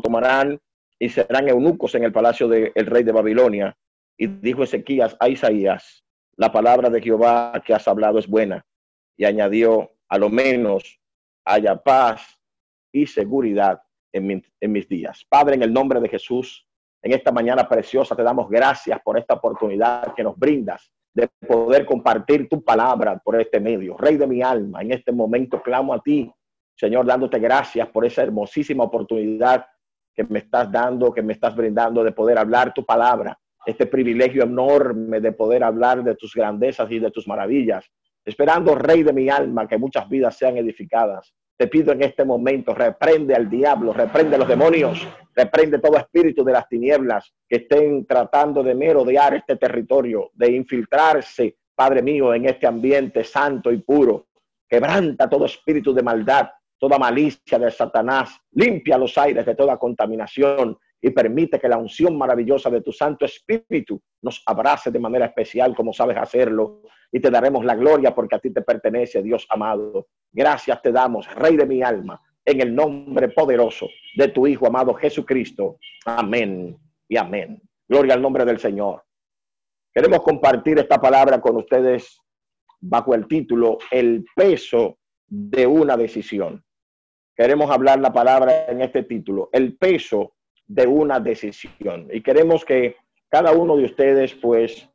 tomarán y serán eunucos en el palacio del rey de Babilonia. Y dijo Ezequías a Isaías, la palabra de Jehová que has hablado es buena. Y añadió, a lo menos haya paz y seguridad en, en mis días. Padre, en el nombre de Jesús, en esta mañana preciosa te damos gracias por esta oportunidad que nos brindas de poder compartir tu palabra por este medio. Rey de mi alma, en este momento clamo a ti, Señor, dándote gracias por esa hermosísima oportunidad que me estás dando, que me estás brindando de poder hablar tu palabra, este privilegio enorme de poder hablar de tus grandezas y de tus maravillas, esperando, Rey de mi alma, que muchas vidas sean edificadas. Te pido en este momento, reprende al diablo, reprende a los demonios, reprende todo espíritu de las tinieblas que estén tratando de merodear este territorio, de infiltrarse, Padre mío, en este ambiente santo y puro. Quebranta todo espíritu de maldad, toda malicia de Satanás, limpia los aires de toda contaminación y permite que la unción maravillosa de tu Santo Espíritu nos abrace de manera especial como sabes hacerlo y te daremos la gloria porque a ti te pertenece, Dios amado. Gracias te damos, Rey de mi alma, en el nombre poderoso de tu Hijo amado Jesucristo. Amén y amén. Gloria al nombre del Señor. Queremos compartir esta palabra con ustedes bajo el título El peso de una decisión queremos hablar la palabra en este título, el peso de una decisión. Y queremos que cada uno de ustedes pues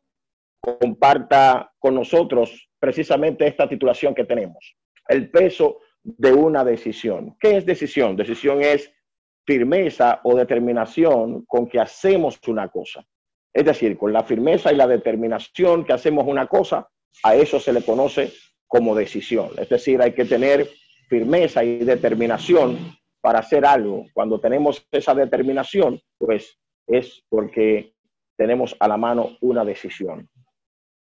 comparta con nosotros precisamente esta titulación que tenemos, el peso de una decisión. ¿Qué es decisión? Decisión es firmeza o determinación con que hacemos una cosa. Es decir, con la firmeza y la determinación que hacemos una cosa, a eso se le conoce como decisión. Es decir, hay que tener firmeza y determinación para hacer algo. Cuando tenemos esa determinación, pues es porque tenemos a la mano una decisión.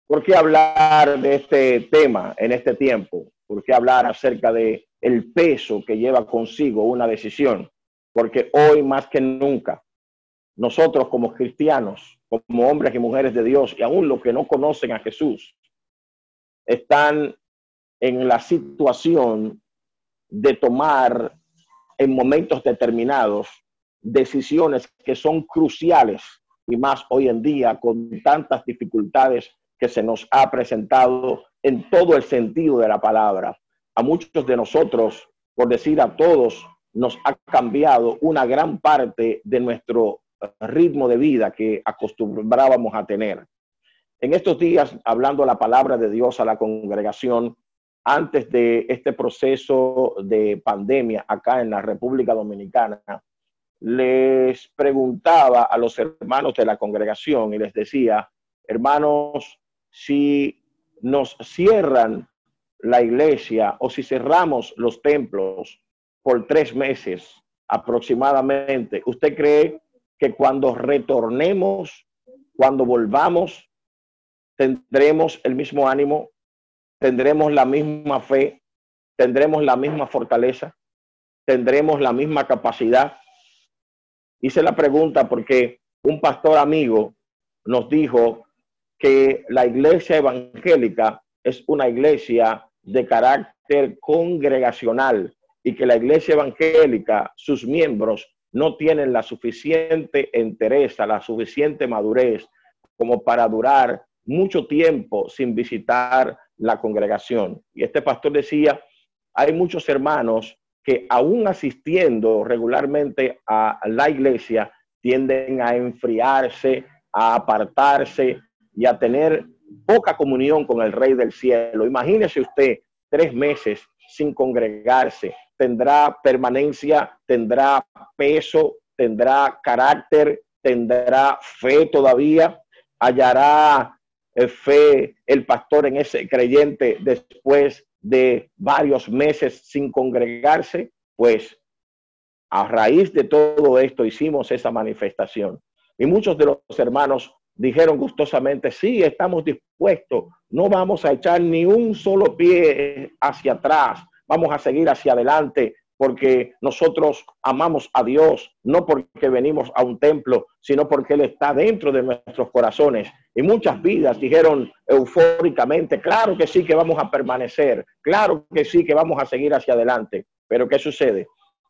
¿Por qué hablar de este tema en este tiempo? ¿Por qué hablar acerca de el peso que lleva consigo una decisión? Porque hoy más que nunca nosotros como cristianos, como hombres y mujeres de Dios y aún los que no conocen a Jesús, están en la situación de tomar en momentos determinados decisiones que son cruciales y más hoy en día con tantas dificultades que se nos ha presentado en todo el sentido de la palabra. A muchos de nosotros, por decir a todos, nos ha cambiado una gran parte de nuestro ritmo de vida que acostumbrábamos a tener. En estos días, hablando la palabra de Dios a la congregación, antes de este proceso de pandemia acá en la República Dominicana, les preguntaba a los hermanos de la congregación y les decía, hermanos, si nos cierran la iglesia o si cerramos los templos por tres meses aproximadamente, ¿usted cree que cuando retornemos, cuando volvamos, tendremos el mismo ánimo tendremos la misma fe, tendremos la misma fortaleza, tendremos la misma capacidad. Hice la pregunta porque un pastor amigo nos dijo que la iglesia evangélica es una iglesia de carácter congregacional y que la iglesia evangélica, sus miembros, no tienen la suficiente entereza, la suficiente madurez como para durar mucho tiempo sin visitar la congregación. Y este pastor decía, hay muchos hermanos que aún asistiendo regularmente a la iglesia, tienden a enfriarse, a apartarse y a tener poca comunión con el Rey del Cielo. Imagínese usted tres meses sin congregarse. Tendrá permanencia, tendrá peso, tendrá carácter, tendrá fe todavía, hallará fe el pastor en ese creyente después de varios meses sin congregarse, pues a raíz de todo esto hicimos esa manifestación. Y muchos de los hermanos dijeron gustosamente, sí, estamos dispuestos, no vamos a echar ni un solo pie hacia atrás, vamos a seguir hacia adelante porque nosotros amamos a Dios, no porque venimos a un templo, sino porque Él está dentro de nuestros corazones. Y muchas vidas dijeron eufóricamente, claro que sí que vamos a permanecer, claro que sí que vamos a seguir hacia adelante. Pero ¿qué sucede?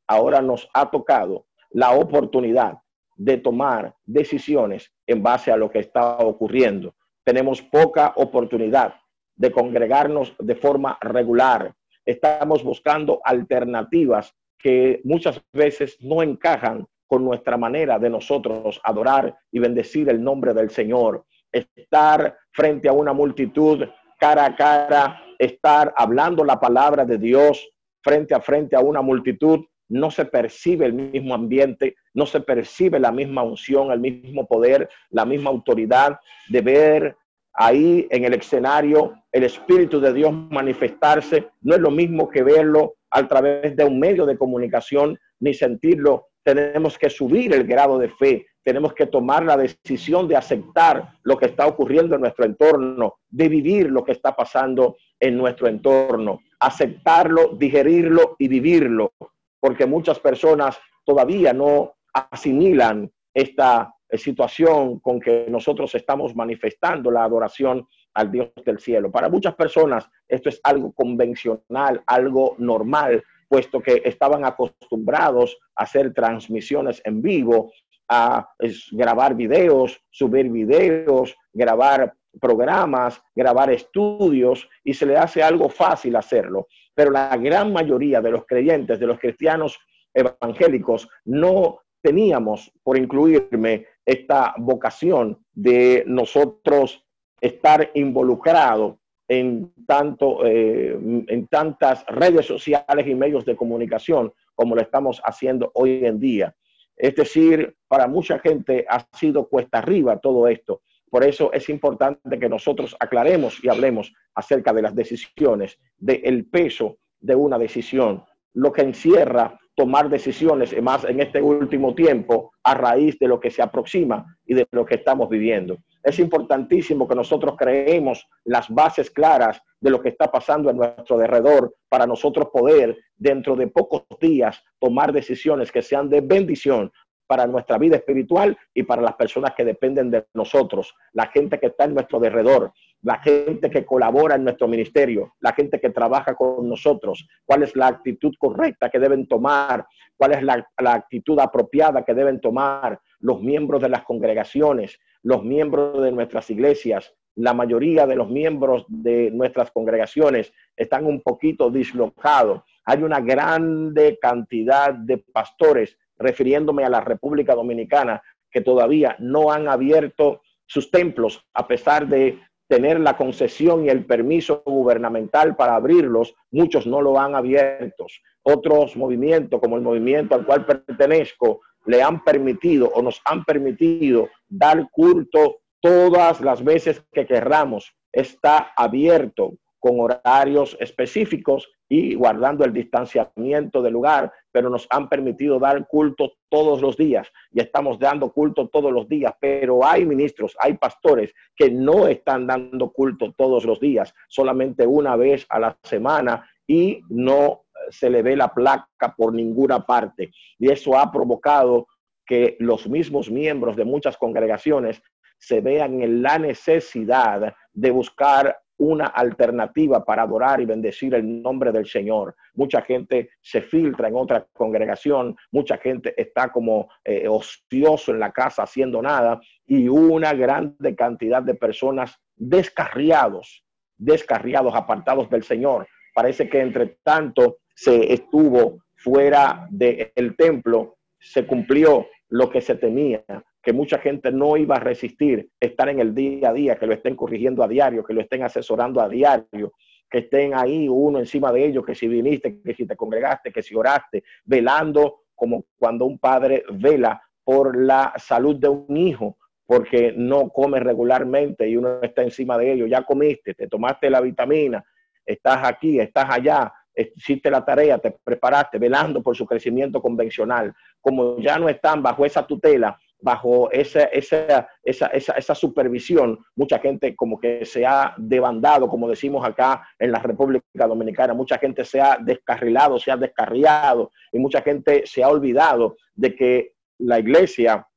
Ahora nos ha tocado la oportunidad de tomar decisiones en base a lo que está ocurriendo. Tenemos poca oportunidad de congregarnos de forma regular. Estamos buscando alternativas que muchas veces no encajan con nuestra manera de nosotros adorar y bendecir el nombre del Señor. Estar frente a una multitud cara a cara, estar hablando la palabra de Dios frente a frente a una multitud, no se percibe el mismo ambiente, no se percibe la misma unción, el mismo poder, la misma autoridad de ver ahí en el escenario el Espíritu de Dios manifestarse. No es lo mismo que verlo a través de un medio de comunicación ni sentirlo. Tenemos que subir el grado de fe, tenemos que tomar la decisión de aceptar lo que está ocurriendo en nuestro entorno, de vivir lo que está pasando en nuestro entorno, aceptarlo, digerirlo y vivirlo, porque muchas personas todavía no asimilan esta situación con que nosotros estamos manifestando la adoración al Dios del cielo. Para muchas personas esto es algo convencional, algo normal, puesto que estaban acostumbrados a hacer transmisiones en vivo, a grabar videos, subir videos, grabar programas, grabar estudios y se le hace algo fácil hacerlo. Pero la gran mayoría de los creyentes, de los cristianos evangélicos, no teníamos, por incluirme, esta vocación de nosotros estar involucrados en, tanto, eh, en tantas redes sociales y medios de comunicación como lo estamos haciendo hoy en día. Es decir, para mucha gente ha sido cuesta arriba todo esto. Por eso es importante que nosotros aclaremos y hablemos acerca de las decisiones, del peso de una decisión, lo que encierra tomar decisiones, más en este último tiempo, a raíz de lo que se aproxima y de lo que estamos viviendo. Es importantísimo que nosotros creemos las bases claras de lo que está pasando en nuestro derredor para nosotros poder, dentro de pocos días, tomar decisiones que sean de bendición para nuestra vida espiritual y para las personas que dependen de nosotros, la gente que está en nuestro derredor, la gente que colabora en nuestro ministerio, la gente que trabaja con nosotros, cuál es la actitud correcta que deben tomar, cuál es la, actitud apropiada que deben tomar los miembros de las congregaciones, los miembros de nuestras iglesias. La mayoría de los miembros de nuestras congregaciones están un poquito dislocados. Hay una grande cantidad de pastores refiriéndome a la República Dominicana, que todavía no han abierto sus templos, a pesar de tener la concesión y el permiso gubernamental para abrirlos, muchos no lo han abierto. Otros movimientos, como el movimiento al cual pertenezco, le han permitido o nos han permitido dar culto todas las veces que querramos. Está abierto con horarios específicos y guardando el distanciamiento del lugar, pero nos han permitido dar culto todos los días y estamos dando culto todos los días, pero hay ministros, hay pastores que no están dando culto todos los días, solamente una vez a la semana y no se le ve la placa por ninguna parte. Y eso ha provocado que los mismos miembros de muchas congregaciones se vean en la necesidad de buscar una alternativa para adorar y bendecir el nombre del Señor. Mucha gente se filtra en otra congregación, mucha gente está como eh, ocioso en la casa haciendo nada y una grande cantidad de personas descarriados, descarriados, apartados del Señor. Parece que entre tanto se estuvo fuera del templo, se cumplió lo que se temía que mucha gente no iba a resistir estar en el día a día, que lo estén corrigiendo a diario, que lo estén asesorando a diario, que estén ahí uno encima de ellos, que si viniste, que si te congregaste, que si oraste, velando como cuando un padre vela por la salud de un hijo, porque no come regularmente y uno está encima de ellos, ya comiste, te tomaste la vitamina, estás aquí, estás allá, hiciste la tarea, te preparaste, velando por su crecimiento convencional. Como ya no están bajo esa tutela, bajo esa, esa, esa, esa, supervisión, mucha gente como que se ha debandado, como decimos acá en la República Dominicana, mucha gente se ha descarrilado, se ha descarriado y mucha gente se ha olvidado de que la iglesia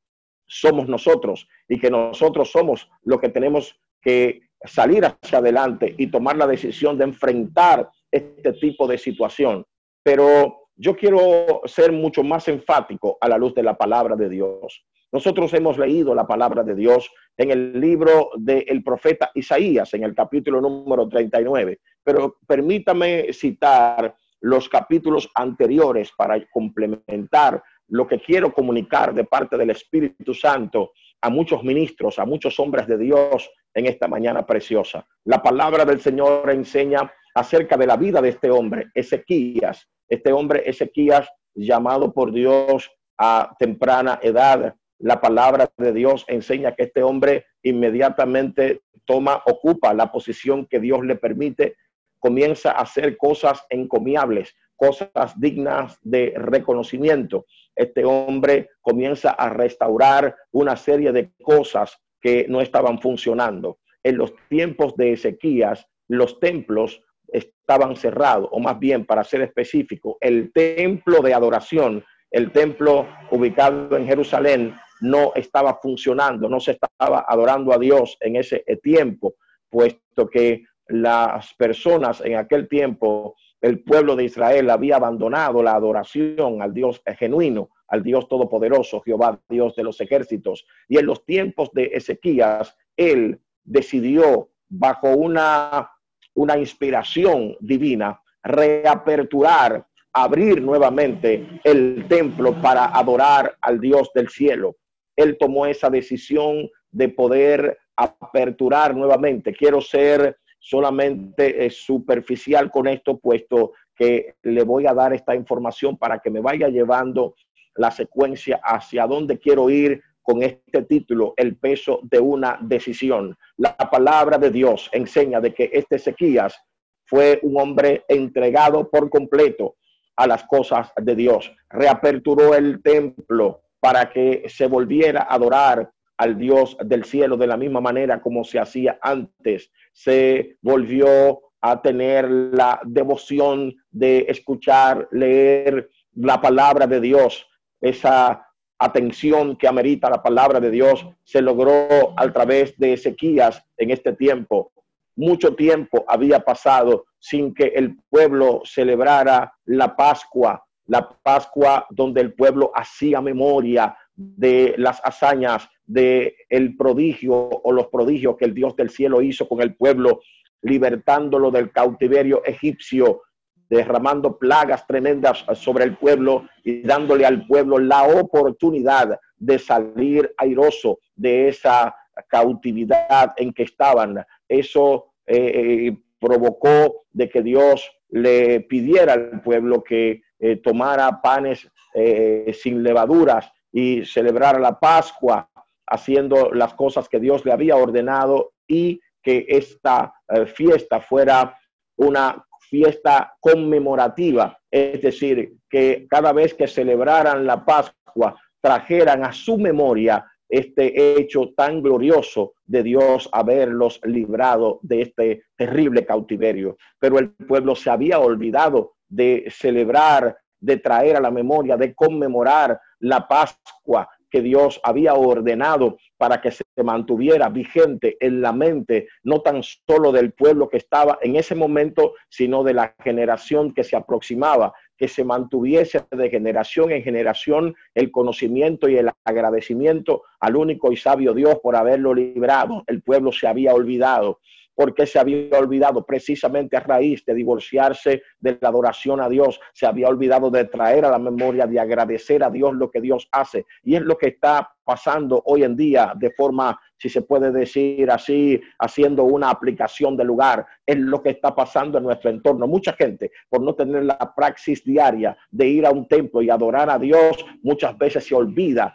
somos nosotros y que nosotros somos los que tenemos que salir hacia adelante y tomar la decisión de enfrentar este tipo de situación. Pero yo quiero ser mucho más enfático a la luz de la palabra de Dios. Nosotros hemos leído la palabra de Dios en el libro del profeta Isaías, en el capítulo número 39, pero permítame citar los capítulos anteriores para complementar lo que quiero comunicar de parte del Espíritu Santo a muchos ministros, a muchos hombres de Dios en esta mañana preciosa. La palabra del Señor enseña acerca de la vida de este hombre, Ezequías. Este hombre, Ezequías, llamado por Dios a temprana edad. La palabra de Dios enseña que este hombre inmediatamente toma, ocupa la posición que Dios le permite, comienza a hacer cosas encomiables, cosas dignas de reconocimiento. Este hombre comienza a restaurar una serie de cosas que no estaban funcionando. En los tiempos de Ezequías, los templos estaban cerrados, o más bien, para ser específico, el templo de adoración, el templo ubicado en Jerusalén, no estaba funcionando, no se estaba adorando a Dios en ese tiempo, puesto que las personas en aquel tiempo el pueblo de Israel había abandonado la adoración al Dios genuino, al Dios todopoderoso, Jehová, Dios de los ejércitos. Y en los tiempos de Ezequías, él decidió, bajo una, una inspiración divina, reaperturar, abrir nuevamente el templo para adorar al Dios del cielo. Él tomó esa decisión de poder aperturar nuevamente. Quiero ser solamente es superficial con esto, puesto que le voy a dar esta información para que me vaya llevando la secuencia hacia dónde quiero ir con este título, el peso de una decisión. La palabra de Dios enseña de que este Ezequías fue un hombre entregado por completo a las cosas de Dios. Reaperturó el templo para que se volviera a adorar al Dios del cielo de la misma manera como se hacía antes. Se volvió a tener la devoción de escuchar, leer la palabra de Dios. Esa atención que amerita la palabra de Dios se logró a través de Ezequías en este tiempo. Mucho tiempo había pasado sin que el pueblo celebrara la Pascua, la Pascua donde el pueblo hacía memoria de las hazañas de el prodigio o los prodigios que el Dios del cielo hizo con el pueblo, libertándolo del cautiverio egipcio, derramando plagas tremendas sobre el pueblo y dándole al pueblo la oportunidad de salir airoso de esa cautividad en que estaban. Eso eh, eh, provocó de que Dios le pidiera al pueblo que eh, tomara panes sin levaduras y celebrara la Pascua haciendo las cosas que Dios le había ordenado y que esta eh, fiesta fuera una fiesta conmemorativa, es decir, que cada vez que celebraran la Pascua trajeran a su memoria este hecho tan glorioso de Dios haberlos librado de este terrible cautiverio. Pero el pueblo se había olvidado de celebrar, de traer a la memoria, de conmemorar la Pascua que Dios había ordenado para que se mantuviera vigente en la mente, no tan solo del pueblo que estaba en ese momento, sino de la generación que se aproximaba, que se mantuviese de generación en generación el conocimiento y el agradecimiento al único y sabio Dios por haberlo librado. El pueblo se había olvidado porque se había olvidado precisamente a raíz de divorciarse de la adoración a Dios, se había olvidado de traer a la memoria, de agradecer a Dios lo que Dios hace. Y es lo que está pasando hoy en día de forma, si se puede decir así, haciendo una aplicación de lugar, es lo que está pasando en nuestro entorno. Mucha gente, por no tener la praxis diaria de ir a un templo y adorar a Dios, muchas veces se olvida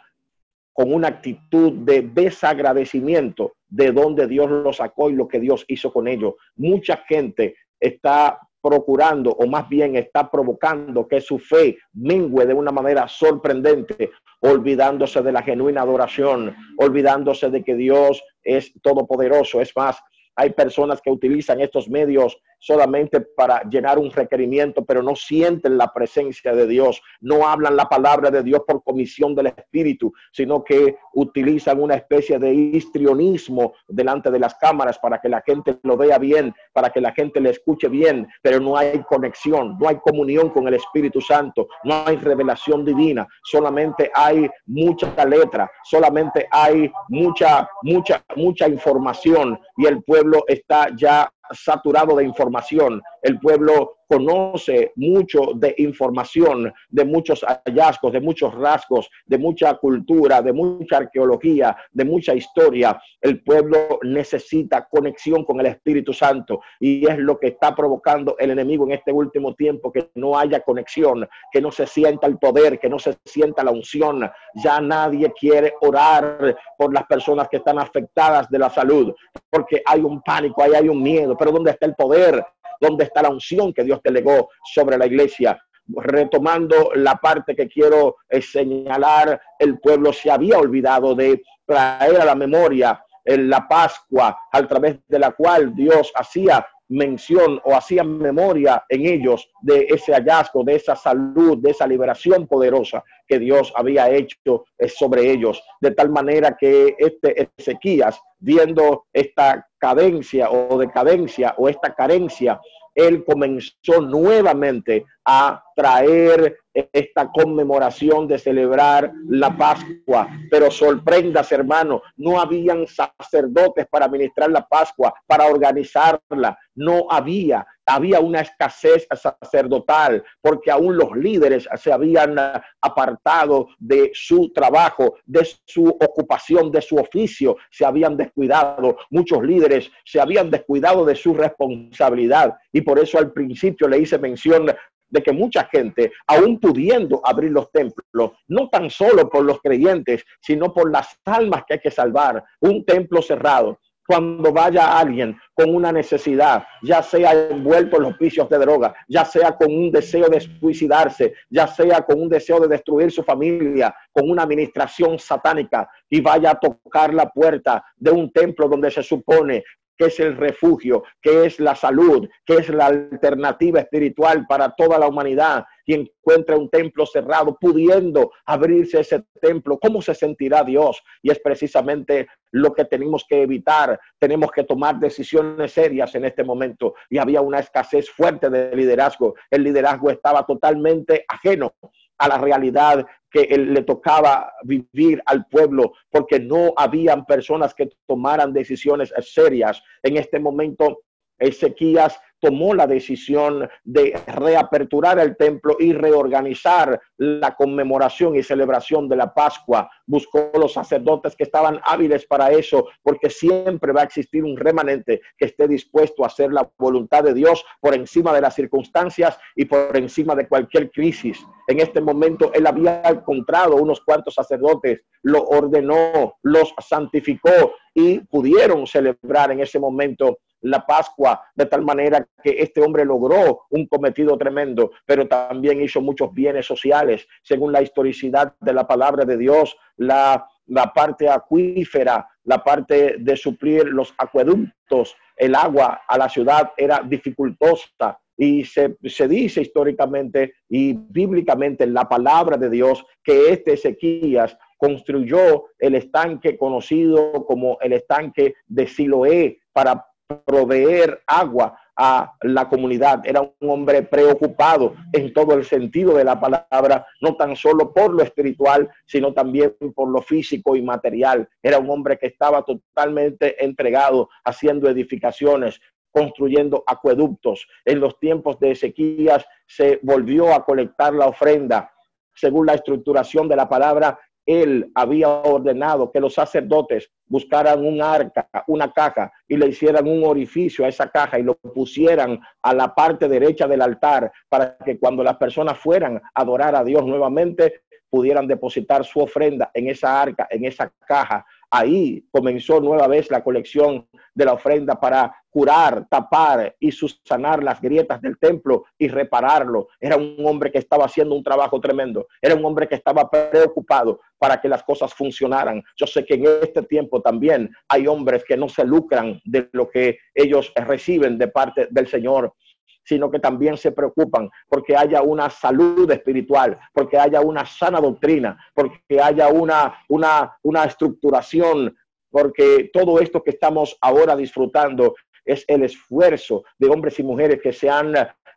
con una actitud de desagradecimiento de donde Dios lo sacó y lo que Dios hizo con ellos. Mucha gente está procurando o más bien está provocando que su fe mingüe de una manera sorprendente, olvidándose de la genuina adoración, olvidándose de que Dios es todopoderoso. Es más, hay personas que utilizan estos medios solamente para llenar un requerimiento, pero no sienten la presencia de Dios, no hablan la palabra de Dios por comisión del Espíritu, sino que utilizan una especie de histrionismo delante de las cámaras para que la gente lo vea bien, para que la gente le escuche bien, pero no hay conexión, no hay comunión con el Espíritu Santo, no hay revelación divina, solamente hay mucha letra, solamente hay mucha, mucha, mucha información y el pueblo está ya saturado de información. El pueblo conoce mucho de información, de muchos hallazgos, de muchos rasgos, de mucha cultura, de mucha arqueología, de mucha historia. El pueblo necesita conexión con el Espíritu Santo y es lo que está provocando el enemigo en este último tiempo, que no haya conexión, que no se sienta el poder, que no se sienta la unción. Ya nadie quiere orar por las personas que están afectadas de la salud, porque hay un pánico, ahí hay un miedo, pero ¿dónde está el poder? ¿Dónde está la unción que Dios delegó sobre la iglesia? Retomando la parte que quiero eh, señalar, el pueblo se había olvidado de traer a la memoria en la Pascua, a través de la cual Dios hacía mención o hacía memoria en ellos de ese hallazgo, de esa salud, de esa liberación poderosa que Dios había hecho eh, sobre ellos, de tal manera que este Ezequías, viendo esta cadencia o decadencia o esta carencia él comenzó nuevamente a traer esta conmemoración de celebrar la Pascua. Pero sorprendas, hermano, no habían sacerdotes para ministrar la Pascua, para organizarla. No había, había una escasez sacerdotal, porque aún los líderes se habían apartado de su trabajo, de su ocupación, de su oficio, se habían descuidado. Muchos líderes se habían descuidado de su responsabilidad. Y por eso al principio le hice mención de que mucha gente, aún pudiendo abrir los templos, no tan solo por los creyentes, sino por las almas que hay que salvar, un templo cerrado, cuando vaya alguien con una necesidad, ya sea envuelto en los vicios de droga, ya sea con un deseo de suicidarse, ya sea con un deseo de destruir su familia, con una administración satánica y vaya a tocar la puerta de un templo donde se supone que es el refugio, que es la salud, que es la alternativa espiritual para toda la humanidad y encuentra un templo cerrado, pudiendo abrirse ese templo, ¿cómo se sentirá Dios? Y es precisamente lo que tenemos que evitar. Tenemos que tomar decisiones serias en este momento. Y había una escasez fuerte de liderazgo. El liderazgo estaba totalmente ajeno a la realidad que le tocaba vivir al pueblo, porque no habían personas que tomaran decisiones serias. En este momento, Ezequías tomó la decisión de reaperturar el templo y reorganizar la conmemoración y celebración de la Pascua. Buscó los sacerdotes que estaban hábiles para eso, porque siempre va a existir un remanente que esté dispuesto a hacer la voluntad de Dios por encima de las circunstancias y por encima de cualquier crisis. En este momento él había encontrado unos cuantos sacerdotes, lo ordenó, los santificó y pudieron celebrar en ese momento la Pascua, de tal manera que este hombre logró un cometido tremendo, pero también hizo muchos bienes sociales, según la historicidad de la palabra de Dios, la, la parte acuífera, la parte de suplir los acueductos, el agua a la ciudad era dificultosa. Y se, se dice históricamente y bíblicamente en la palabra de Dios que este Ezequías construyó el estanque conocido como el estanque de Siloé para proveer agua a la comunidad. Era un hombre preocupado en todo el sentido de la palabra, no tan solo por lo espiritual, sino también por lo físico y material. Era un hombre que estaba totalmente entregado haciendo edificaciones, construyendo acueductos. En los tiempos de Ezequías se volvió a colectar la ofrenda. Según la estructuración de la palabra, él había ordenado que los sacerdotes buscaran un arca, una caja, y le hicieran un orificio a esa caja y lo pusieran a la parte derecha del altar para que cuando las personas fueran a adorar a Dios nuevamente, pudieran depositar su ofrenda en esa arca, en esa caja. Ahí comenzó nueva vez la colección de la ofrenda para curar, tapar y sanar las grietas del templo y repararlo. Era un hombre que estaba haciendo un trabajo tremendo. Era un hombre que estaba preocupado para que las cosas funcionaran. Yo sé que en este tiempo también hay hombres que no se lucran de lo que ellos reciben de parte del Señor sino que también se preocupan porque haya una salud espiritual, porque haya una sana doctrina, porque haya una, una, una estructuración, porque todo esto que estamos ahora disfrutando es el esfuerzo de hombres y mujeres que se han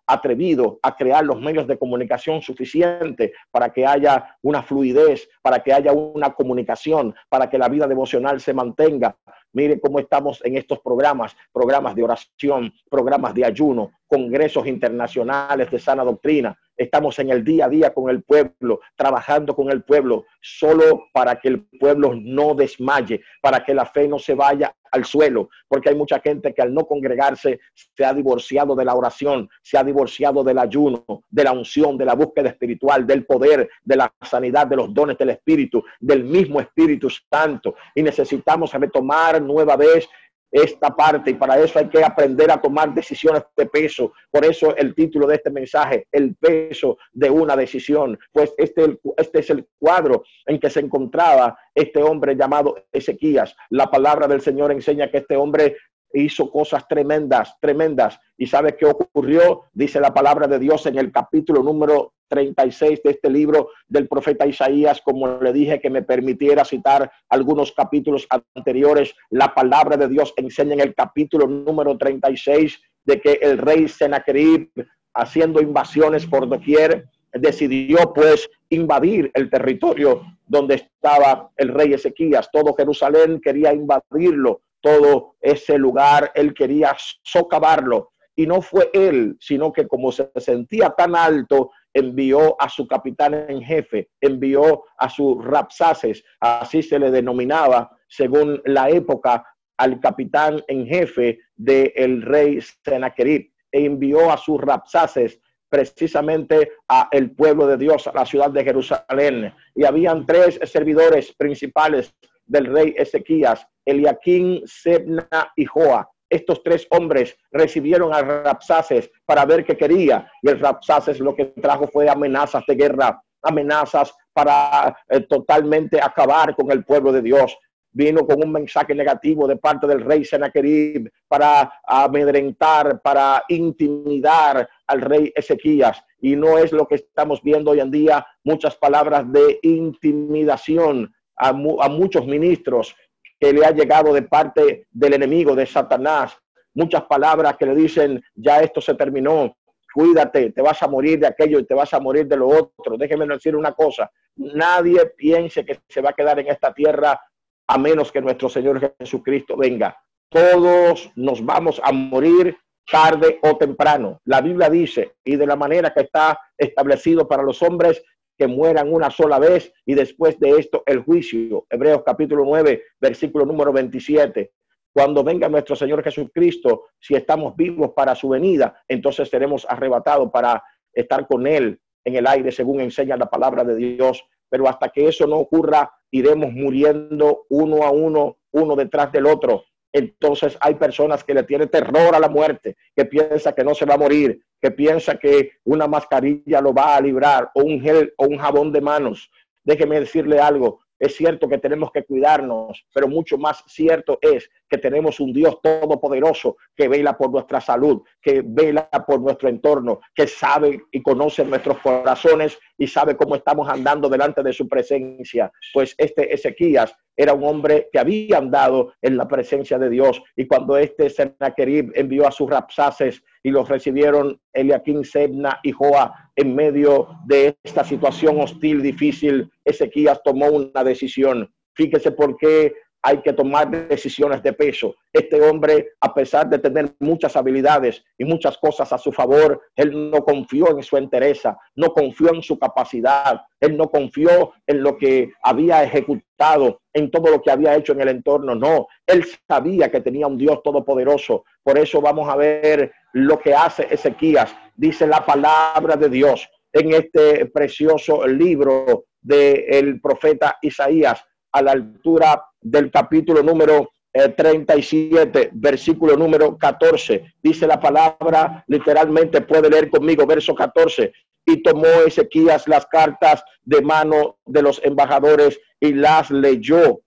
atrevido a crear los medios de comunicación suficientes para que haya una fluidez, para que haya una comunicación, para que la vida devocional se mantenga, Mire cómo estamos en estos programas, programas de oración, programas de ayuno, congresos internacionales de sana doctrina. Estamos en el día a día con el pueblo, trabajando con el pueblo, solo para que el pueblo no desmaye, para que la fe no se vaya al suelo, porque hay mucha gente que al no congregarse se ha divorciado de la oración, se ha divorciado del ayuno, de la unción, de la búsqueda espiritual, del poder, de la sanidad, de los dones del Espíritu, del mismo Espíritu Santo. Y necesitamos retomar nueva vez esta parte y para eso hay que aprender a tomar decisiones de peso. Por eso el título de este mensaje, el peso de una decisión, pues este, este es el cuadro en que se encontraba este hombre llamado Ezequías. La palabra del Señor enseña que este hombre hizo cosas tremendas, tremendas. ¿Y sabe qué ocurrió? Dice la palabra de Dios en el capítulo número 36 de este libro del profeta Isaías, como le dije que me permitiera citar algunos capítulos anteriores, la palabra de Dios enseña en el capítulo número 36 de que el rey Sennacherib, haciendo invasiones por doquier, decidió pues invadir el territorio donde estaba el rey Ezequías. Todo Jerusalén quería invadirlo, todo ese lugar él quería socavarlo. Y no fue él, sino que como se sentía tan alto, envió a su capitán en jefe, envió a sus rapsaces, así se le denominaba según la época al capitán en jefe del rey Sennacherib, e envió a sus rapsaces precisamente a el pueblo de Dios, a la ciudad de Jerusalén. Y habían tres servidores principales del rey Ezequías, Eliaquín, Sebna y Joa estos tres hombres recibieron a Rapsaces para ver qué quería. Y el Rapsaces lo que trajo fue amenazas de guerra, amenazas para eh, totalmente acabar con el pueblo de Dios. Vino con un mensaje negativo de parte del rey Sennacherib para amedrentar, para intimidar al rey Ezequías. Y no es lo que estamos viendo hoy en día, muchas palabras de intimidación a, a muchos ministros que le ha llegado de parte del enemigo, de Satanás. Muchas palabras que le dicen, ya esto se terminó, cuídate, te vas a morir de aquello y te vas a morir de lo otro. Déjeme decir una cosa, nadie piense que se va a quedar en esta tierra a menos que nuestro Señor Jesucristo venga. Todos nos vamos a morir tarde o temprano. La Biblia dice, y de la manera que está establecido para los hombres, que mueran una sola vez y después de esto el juicio. Hebreos capítulo 9, versículo número 27. Cuando venga nuestro Señor Jesucristo, si estamos vivos para su venida, entonces seremos arrebatados para estar con Él en el aire, según enseña la palabra de Dios. Pero hasta que eso no ocurra, iremos muriendo uno a uno, uno detrás del otro. Entonces hay personas que le tienen terror a la muerte, que piensa que no se va a morir, que piensa que una mascarilla lo va a librar o un gel o un jabón de manos. Déjeme decirle algo, es cierto que tenemos que cuidarnos, pero mucho más cierto es que tenemos un Dios todopoderoso que vela por nuestra salud, que vela por nuestro entorno, que sabe y conoce nuestros corazones y sabe cómo estamos andando delante de su presencia. Pues este Ezequías era un hombre que había andado en la presencia de Dios y cuando este Sennacherib envió a sus rapsaces y los recibieron Eliakim, Sebna y Joa en medio de esta situación hostil, difícil, Ezequías tomó una decisión. Fíjese por qué hay que tomar decisiones de peso. Este hombre, a pesar de tener muchas habilidades y muchas cosas a su favor, él no confió en su entereza, no confió en su capacidad, él no confió en lo que había ejecutado, en todo lo que había hecho en el entorno. No, él sabía que tenía un Dios todopoderoso. Por eso vamos a ver lo que hace Ezequías. Dice la palabra de Dios en este precioso libro del profeta Isaías a la altura del capítulo número 37, eh, versículo número 14. Dice la palabra, literalmente puede leer conmigo, verso 14. Y tomó Ezequías las cartas de mano de los embajadores y las leyó.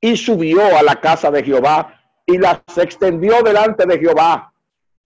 Y subió a la casa de Jehová y las extendió delante de Jehová.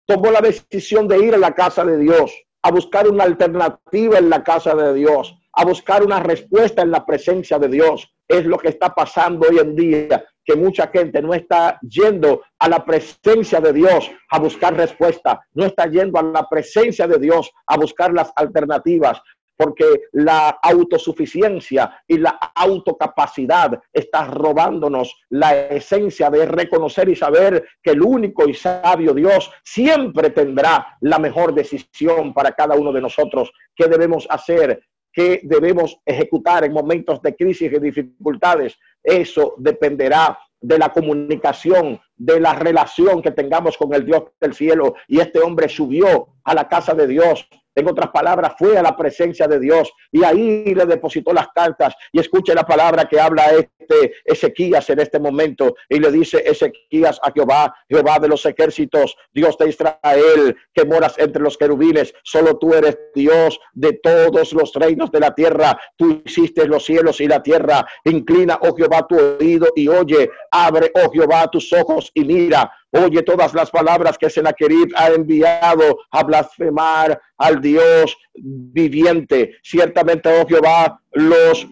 Tomó la decisión de ir a la casa de Dios, a buscar una alternativa en la casa de Dios, a buscar una respuesta en la presencia de Dios. Es lo que está pasando hoy en día que mucha gente no está yendo a la presencia de Dios a buscar respuesta, no está yendo a la presencia de Dios a buscar las alternativas, porque la autosuficiencia y la autocapacidad está robándonos la esencia de reconocer y saber que el único y sabio Dios siempre tendrá la mejor decisión para cada uno de nosotros. ¿Qué debemos hacer? ¿Qué debemos ejecutar en momentos de crisis y dificultades? Eso dependerá de la comunicación, de la relación que tengamos con el Dios del cielo. Y este hombre subió a la casa de Dios en otras palabras, fue a la presencia de Dios y ahí le depositó las cartas. Y escuche la palabra que habla este Ezequías en este momento. Y le dice Ezequías a Jehová, Jehová de los ejércitos, Dios de Israel, que moras entre los querubines. Solo tú eres Dios de todos los reinos de la tierra. Tú hiciste los cielos y la tierra. Inclina, oh Jehová, tu oído y oye. Abre, oh Jehová, tus ojos y mira Oye todas las palabras que Senaquerib ha enviado a blasfemar al Dios viviente. Ciertamente, oh Jehová, los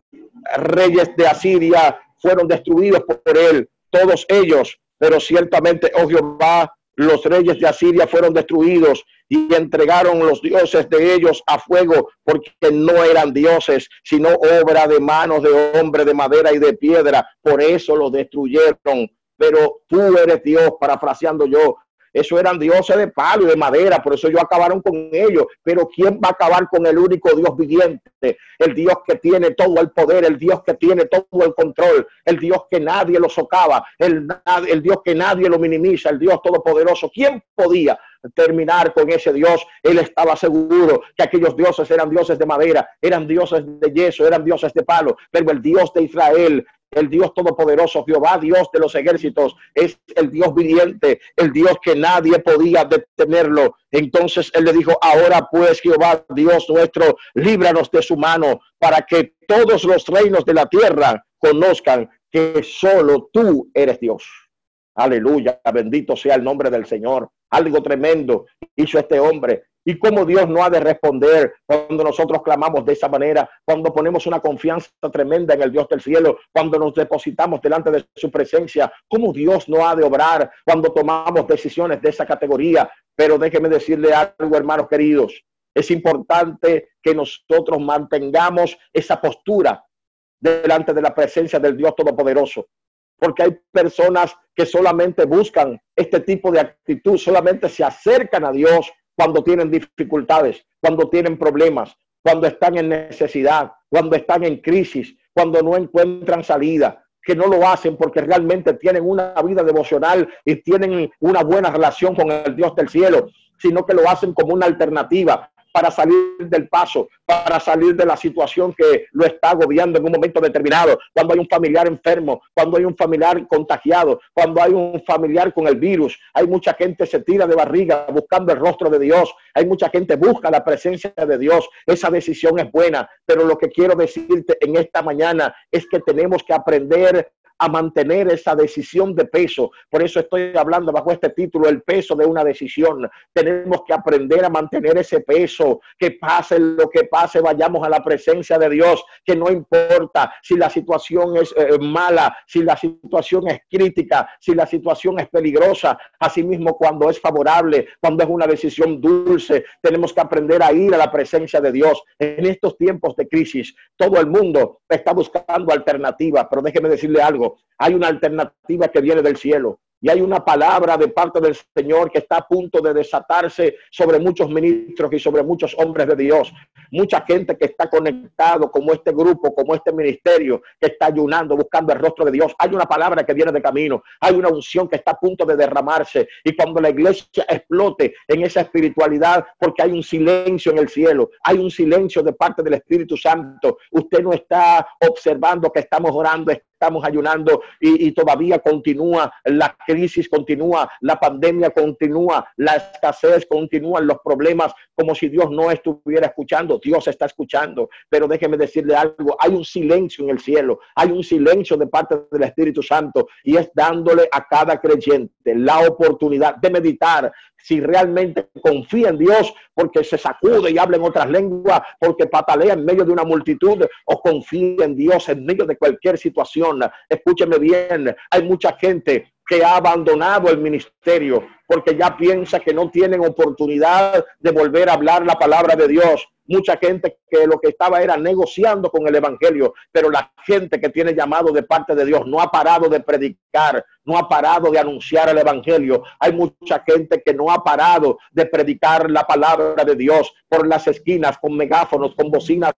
reyes de Asiria fueron destruidos por él, todos ellos. Pero ciertamente, oh Jehová, los reyes de Asiria fueron destruidos y entregaron los dioses de ellos a fuego porque no eran dioses, sino obra de manos de hombre de madera y de piedra. Por eso los destruyeron pero tú eres Dios, parafraseando yo. Eso eran dioses de palo y de madera, por eso ellos acabaron con ellos. Pero ¿quién va a acabar con el único Dios viviente? El Dios que tiene todo el poder, el Dios que tiene todo el control, el Dios que nadie lo socava, el, el Dios que nadie lo minimiza, el Dios todopoderoso. ¿Quién podía terminar con ese Dios? Él estaba seguro que aquellos dioses eran dioses de madera, eran dioses de yeso, eran dioses de palo, pero el Dios de Israel el Dios todopoderoso, Jehová, Dios de los ejércitos, es el Dios viviente, el Dios que nadie podía detenerlo. Entonces él le dijo, ahora pues Jehová, Dios nuestro, líbranos de su mano para que todos los reinos de la tierra conozcan que solo tú eres Dios. Aleluya, bendito sea el nombre del Señor. Algo tremendo hizo este hombre y cómo Dios no ha de responder cuando nosotros clamamos de esa manera, cuando ponemos una confianza tremenda en el Dios del cielo, cuando nos depositamos delante de su presencia, cómo Dios no ha de obrar cuando tomamos decisiones de esa categoría. Pero déjeme decirle algo, hermanos queridos, es importante que nosotros mantengamos esa postura delante de la presencia del Dios Todopoderoso porque hay personas que solamente buscan este tipo de actitud, solamente se acercan a Dios cuando tienen dificultades, cuando tienen problemas, cuando están en necesidad, cuando están en crisis, cuando no encuentran salida, que no lo hacen porque realmente tienen una vida devocional y tienen una buena relación con el Dios del cielo, sino que lo hacen como una alternativa, para salir del paso, para salir de la situación que lo está agobiando en un momento determinado, cuando hay un familiar enfermo, cuando hay un familiar contagiado, cuando hay un familiar con el virus, hay mucha gente se tira de barriga buscando el rostro de Dios, hay mucha gente busca la presencia de Dios, esa decisión es buena, pero lo que quiero decirte en esta mañana es que tenemos que aprender a mantener esa decisión de peso. Por eso estoy hablando bajo este título, el peso de una decisión. Tenemos que aprender a mantener ese peso, que pase lo que pase, vayamos a la presencia de Dios, que no importa si la situación es eh, mala, si la situación es crítica, si la situación es peligrosa, asimismo cuando es favorable, cuando es una decisión dulce, tenemos que aprender a ir a la presencia de Dios. En estos tiempos de crisis, todo el mundo está buscando alternativas, pero déjeme decirle algo hay una alternativa que viene del cielo. Y hay una palabra de parte del Señor que está a punto de desatarse sobre muchos ministros y sobre muchos hombres de Dios. Mucha gente que está conectado como este grupo, como este ministerio, que está ayunando, buscando el rostro de Dios. Hay una palabra que viene de camino. Hay una unción que está a punto de derramarse. Y cuando la iglesia explote en esa espiritualidad, porque hay un silencio en el cielo, hay un silencio de parte del Espíritu Santo. Usted no está observando que estamos orando, estamos ayunando y, todavía continúa, la crisis continúa, la pandemia continúa, la escasez continúa, los problemas, como si Dios no estuviera escuchando. Dios está escuchando, pero déjeme decirle algo, hay un silencio en el cielo, hay un silencio de parte del Espíritu Santo y es dándole a cada creyente la oportunidad de meditar si realmente confía en Dios porque se sacude y habla en otras lenguas, porque patalea en medio de una multitud o confía en Dios en medio de cualquier situación. Escúcheme bien, hay mucha gente que ha abandonado el ministerio porque ya piensa que no tienen oportunidad de volver a hablar la palabra de Dios. Mucha gente que lo que estaba era negociando con el Evangelio, pero la gente que tiene llamado de parte de Dios no ha parado de predicar, no ha parado de anunciar el Evangelio. Hay mucha gente que no ha parado de predicar la palabra de Dios por las esquinas, con megáfonos, con bocinas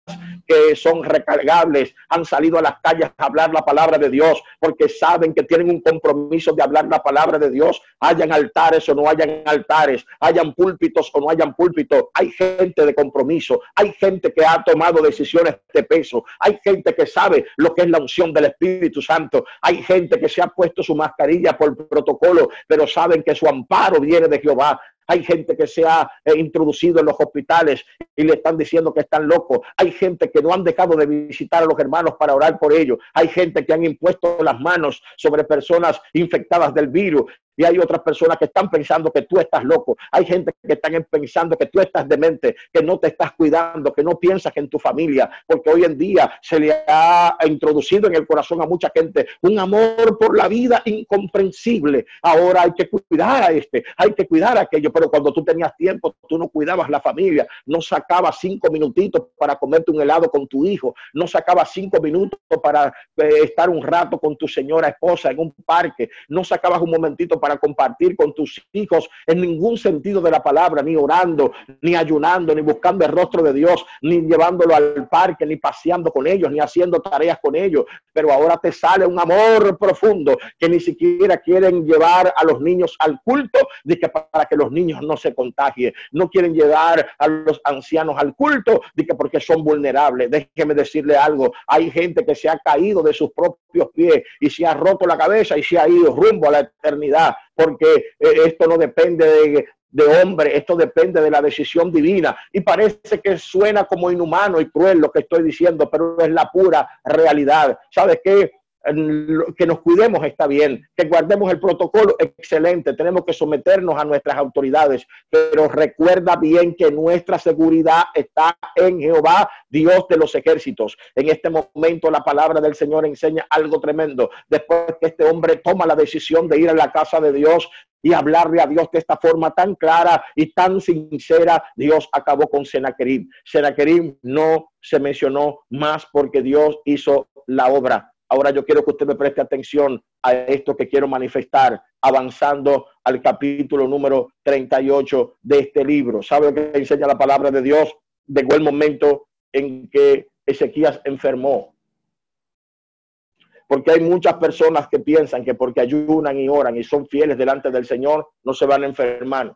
que son recargables, han salido a las calles a hablar la palabra de Dios porque saben que tienen un compromiso de hablar la palabra de Dios, hayan altares o no hayan altares, hayan púlpitos o no hayan púlpitos. Hay gente de compromiso, hay gente que ha tomado decisiones de peso, hay gente que sabe lo que es la unción del Espíritu Santo, hay gente que se ha puesto su mascarilla por protocolo, pero saben que su amparo viene de Jehová. Hay gente que se ha eh, introducido en los hospitales y le están diciendo que están locos. Hay gente que no han dejado de visitar a los hermanos para orar por ellos. Hay gente que han impuesto las manos sobre personas infectadas del virus y hay otras personas que están pensando que tú estás loco. Hay gente que están pensando que tú estás demente, que no te estás cuidando, que no piensas en tu familia, porque hoy en día se le ha introducido en el corazón a mucha gente un amor por la vida incomprensible. Ahora hay que cuidar a este, hay que cuidar a aquello, pero cuando tú tenías tiempo, tú no cuidabas la familia, no sacabas cinco minutitos para comerte un helado con tu hijo, no sacabas cinco minutos para eh, estar un rato con tu señora esposa en un parque, no sacabas un momentito para para compartir con tus hijos en ningún sentido de la palabra, ni orando, ni ayunando, ni buscando el rostro de Dios, ni llevándolo al parque, ni paseando con ellos, ni haciendo tareas con ellos. Pero ahora te sale un amor profundo que ni siquiera quieren llevar a los niños al culto de que para que los niños no se contagien. No quieren llevar a los ancianos al culto de que porque son vulnerables. Déjeme decirle algo. Hay gente que se ha caído de sus propios pies y se ha roto la cabeza y se ha ido rumbo a la eternidad porque eh, esto no depende de, de hombre, esto depende de la decisión divina. Y parece que suena como inhumano y cruel lo que estoy diciendo, pero es la pura realidad. ¿Sabes qué? Que nos cuidemos está bien, que guardemos el protocolo excelente, tenemos que someternos a nuestras autoridades, pero recuerda bien que nuestra seguridad está en Jehová, Dios de los ejércitos. En este momento la palabra del Señor enseña algo tremendo. Después que este hombre toma la decisión de ir a la casa de Dios, y hablarle a Dios de esta forma tan clara y tan sincera, Dios acabó con Senaquerib. Senaquerib no se mencionó más porque Dios hizo la obra. Ahora yo quiero que usted me preste atención a esto que quiero manifestar, avanzando al capítulo número 38 de este libro. ¿Sabe lo que enseña la palabra de Dios? Llegó el momento en que Ezequías enfermó. Porque hay muchas personas que piensan que porque ayunan y oran y son fieles delante del Señor, no se van a enfermar.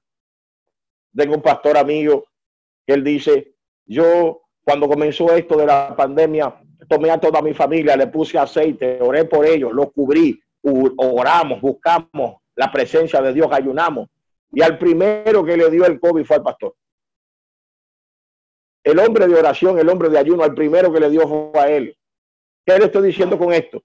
Tengo un pastor amigo que él dice, yo cuando comenzó esto de la pandemia, tomé a toda mi familia, le puse aceite, oré por ellos, los cubrí, oramos, buscamos la presencia de Dios, ayunamos. Y al primero que le dio el COVID fue al pastor. El hombre de oración, el hombre de ayuno, al primero que le dio fue a él. ¿Qué le estoy diciendo con esto?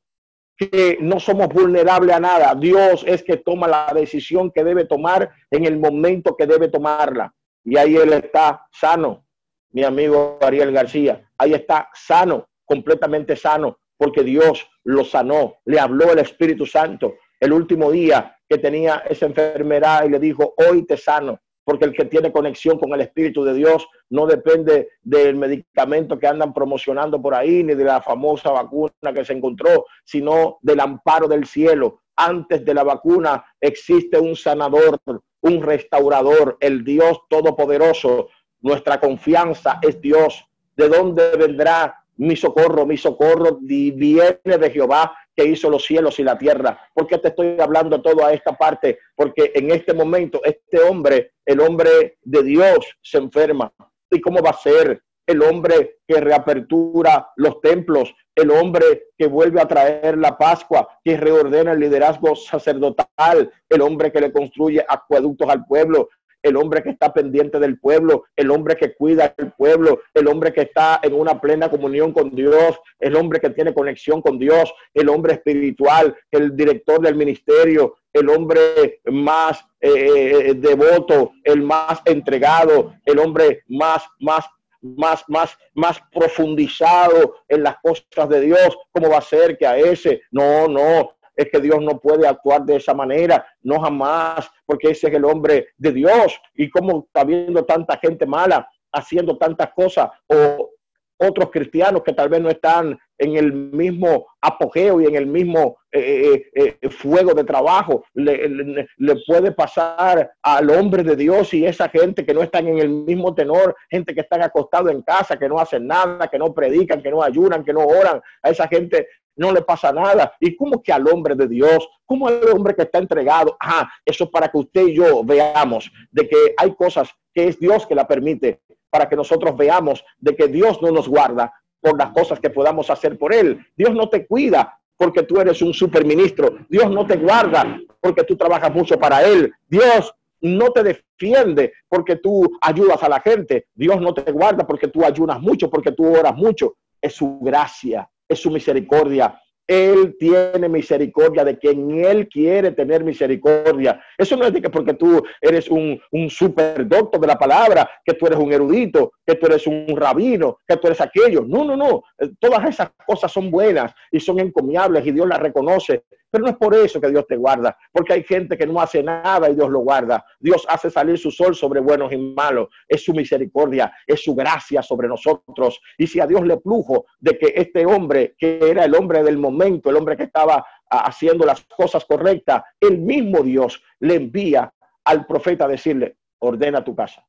Que no somos vulnerables a nada. Dios es que toma la decisión que debe tomar en el momento que debe tomarla. Y ahí él está sano, mi amigo Ariel García. Ahí está sano completamente sano, porque Dios lo sanó, le habló el Espíritu Santo el último día que tenía esa enfermedad y le dijo, hoy te sano, porque el que tiene conexión con el Espíritu de Dios no depende del medicamento que andan promocionando por ahí, ni de la famosa vacuna que se encontró, sino del amparo del cielo. Antes de la vacuna existe un sanador, un restaurador, el Dios Todopoderoso. Nuestra confianza es Dios. ¿De dónde vendrá mi socorro, mi socorro viene de Jehová que hizo los cielos y la tierra. ¿Por qué te estoy hablando todo a esta parte? Porque en este momento este hombre, el hombre de Dios, se enferma. ¿Y cómo va a ser? el hombre que reapertura los templos, el hombre que vuelve a traer la Pascua, que reordena el liderazgo sacerdotal, el hombre que le construye acueductos al pueblo, el hombre que está pendiente del pueblo, el hombre que cuida al pueblo, el hombre que está en una plena comunión con Dios, el hombre que tiene conexión con Dios, el hombre espiritual, el director del ministerio, el hombre más eh, devoto, el más entregado, el hombre más, más más, más, más profundizado en las cosas de Dios, ¿cómo va a ser que a ese? No, no, es que Dios no puede actuar de esa manera, no jamás, porque ese es el hombre de Dios. Y como está viendo tanta gente mala haciendo tantas cosas, o otros cristianos que tal vez no están en el mismo apogeo y en el mismo eh, eh, eh, fuego de trabajo. Le, puede pasar al hombre de Dios y esa gente que no están en el mismo tenor, gente que están acostados en casa, que no hacen nada, que no predican, que no ayunan, que no oran. A esa gente no le pasa nada. ¿Y cómo que al hombre de Dios? ¿Cómo al hombre que está entregado? Ah, eso es para que usted y yo veamos de que hay cosas que es Dios que la permite para que nosotros veamos de que Dios no nos guarda por las cosas que podamos hacer por Él. Dios no te cuida porque tú eres un superministro. Dios no te guarda porque tú trabajas mucho para Él. Dios no te defiende porque tú ayudas a la gente. Dios no te guarda porque tú ayunas mucho, porque tú oras mucho. Es su gracia, es su misericordia. Él tiene misericordia de quien Él quiere tener misericordia. Eso no es de que porque tú eres un, un super doctor de la palabra, que tú eres un erudito, que tú eres un rabino, que tú eres aquello. No, no, no. Todas esas cosas son buenas y son encomiables y Dios las reconoce. Pero no es por eso que Dios te guarda, porque hay gente que no hace nada y Dios lo guarda. Dios hace salir su sol sobre buenos y malos. Es su misericordia, es su gracia sobre nosotros. Y si a Dios le plujo de que este hombre, que era el hombre del momento, el hombre que estaba ah, haciendo las cosas correctas, el mismo Dios le envía al profeta a decirle, ordena tu casa,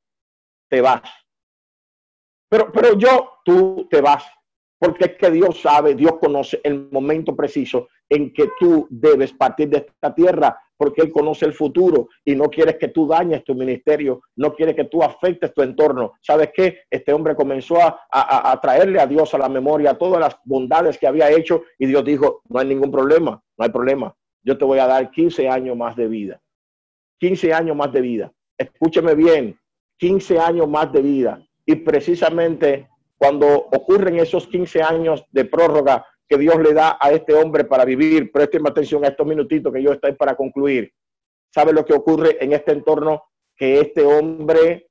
te vas. Pero, pero yo, tú te vas porque es que Dios sabe, Dios conoce el momento preciso en que tú debes partir de esta tierra, porque Él conoce el futuro y no quiere que tú dañes tu ministerio, no quiere que tú afectes tu entorno. ¿Sabes qué? Este hombre comenzó a, a, traerle a Dios a la memoria todas las bondades que había hecho y Dios dijo, no hay ningún problema, no hay problema. Yo te voy a dar 15 años más de vida. 15 años más de vida. Escúcheme bien, 15 años más de vida. Y precisamente cuando ocurren esos 15 años de prórroga que Dios le da a este hombre para vivir, presten atención a estos minutitos que yo estoy para concluir. ¿Sabe lo que ocurre en este entorno? Que este hombre,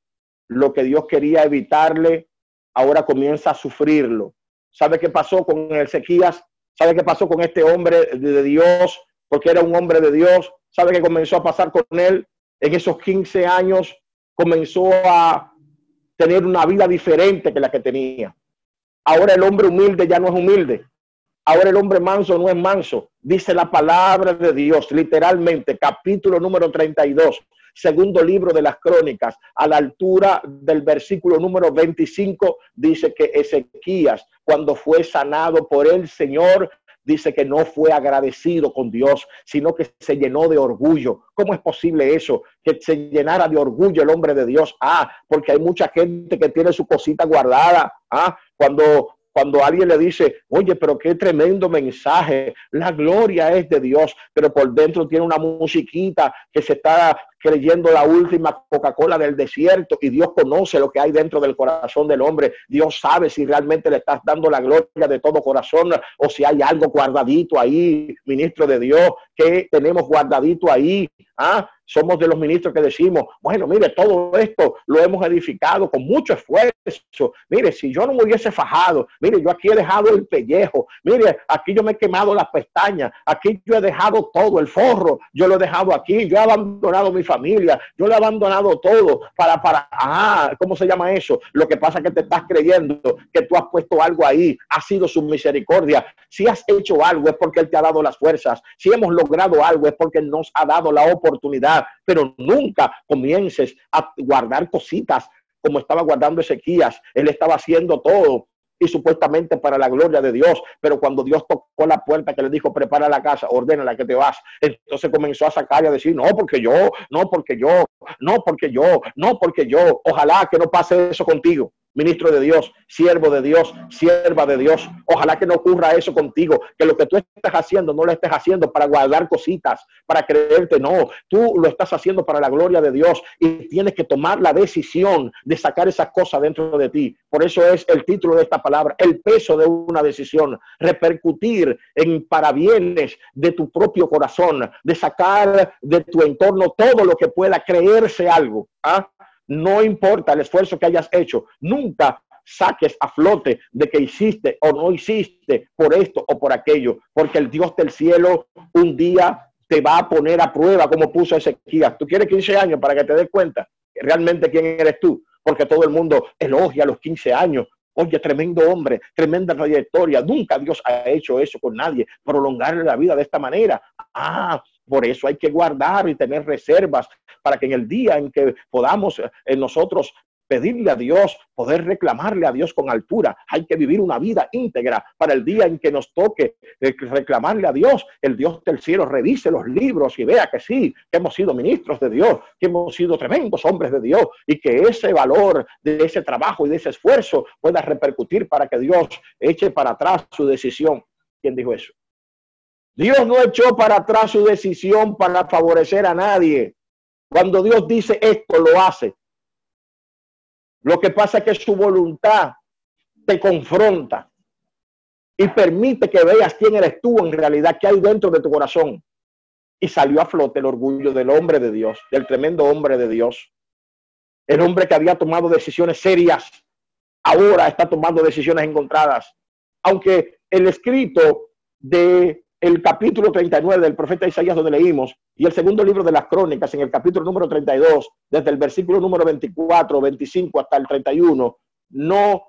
lo que Dios quería evitarle, ahora comienza a sufrirlo. ¿Sabe qué pasó con Ezequías? ¿Sabe qué pasó con este hombre de Dios? Porque era un hombre de Dios. ¿Sabe qué comenzó a pasar con él? En esos 15 años comenzó a tener una vida diferente que la que tenía. Ahora el hombre humilde ya no es humilde. Ahora el hombre manso no es manso. Dice la palabra de Dios, literalmente, capítulo número 32, segundo libro de las crónicas, a la altura del versículo número 25, dice que Ezequías, cuando fue sanado por el Señor, dice que no fue agradecido con Dios, sino que se llenó de orgullo. ¿Cómo es posible eso? Que se llenara de orgullo el hombre de Dios. Ah, porque hay mucha gente que tiene su cosita guardada. Ah, cuando cuando alguien le dice, oye, pero qué tremendo mensaje, la gloria es de Dios, pero por dentro tiene una musiquita que se está creyendo la última Coca-Cola del desierto y Dios conoce lo que hay dentro del corazón del hombre. Dios sabe si realmente le estás dando la gloria de todo corazón o si hay algo guardadito ahí, ministro de Dios, que tenemos guardadito ahí. ¿Ah? Somos de los ministros que decimos, bueno, mire, todo esto lo hemos edificado con mucho esfuerzo. Mire, si yo no me hubiese fajado, mire, yo aquí he dejado el pellejo, mire, aquí yo me he quemado las pestañas, aquí yo he dejado todo, el forro, yo lo he dejado aquí, yo he abandonado mi familia, yo le he abandonado todo para, para, ah, ¿cómo se llama eso? Lo que pasa es que te estás creyendo que tú has puesto algo ahí, ha sido su misericordia. Si has hecho algo es porque Él te ha dado las fuerzas, si hemos logrado algo es porque nos ha dado la oportunidad pero nunca comiences a guardar cositas como estaba guardando Ezequías. Él estaba haciendo todo y supuestamente para la gloria de Dios. Pero cuando Dios tocó la puerta que le dijo, prepara la casa, ordena la que te vas, entonces comenzó a sacar y a decir, no, porque yo, no, porque yo, no, porque yo, no, porque yo. Ojalá que no pase eso contigo. Ministro de Dios, siervo de Dios, sierva de Dios. Ojalá que no ocurra eso contigo, que lo que tú estás haciendo no lo estés haciendo para guardar cositas, para creerte, no, tú lo estás haciendo para la gloria de Dios y tienes que tomar la decisión de sacar esas cosas dentro de ti. Por eso es el título de esta palabra, el peso de una decisión, repercutir en parabienes de tu propio corazón, de sacar de tu entorno todo lo que pueda creerse algo. ¿ah? No importa el esfuerzo que hayas hecho, nunca saques a flote de que hiciste o no hiciste por esto o por aquello, porque el Dios del cielo un día te va a poner a prueba como puso Ezequiel. Tú quieres 15 años para que te des cuenta realmente quién eres tú, porque todo el mundo elogia los 15 años. Oye, tremendo hombre, tremenda trayectoria. Nunca Dios ha hecho eso con nadie, prolongarle la vida de esta manera. Ah, por eso hay que guardar y tener reservas para que en el día en que podamos eh, nosotros pedirle a Dios, poder reclamarle a Dios con altura. Hay que vivir una vida íntegra para el día en que nos toque eh, reclamarle a Dios. El Dios del cielo revise los libros y vea que sí, que hemos sido ministros de Dios, que hemos sido tremendos hombres de Dios y que ese valor de ese trabajo y de ese esfuerzo pueda repercutir para que Dios eche para atrás su decisión. ¿Quién dijo eso? Dios no echó para atrás su decisión para favorecer a nadie. Cuando Dios dice esto, lo hace. Lo que pasa es que su voluntad te confronta y permite que veas quién eres tú en realidad, qué hay dentro de tu corazón. Y salió a flote el orgullo del hombre de Dios, del tremendo hombre de Dios. El hombre que había tomado decisiones serias, ahora está tomando decisiones encontradas. Aunque el escrito de el capítulo 39 del profeta Isaías donde leímos y el segundo libro de las crónicas en el capítulo número 32, desde el versículo número 24, 25 hasta el 31, no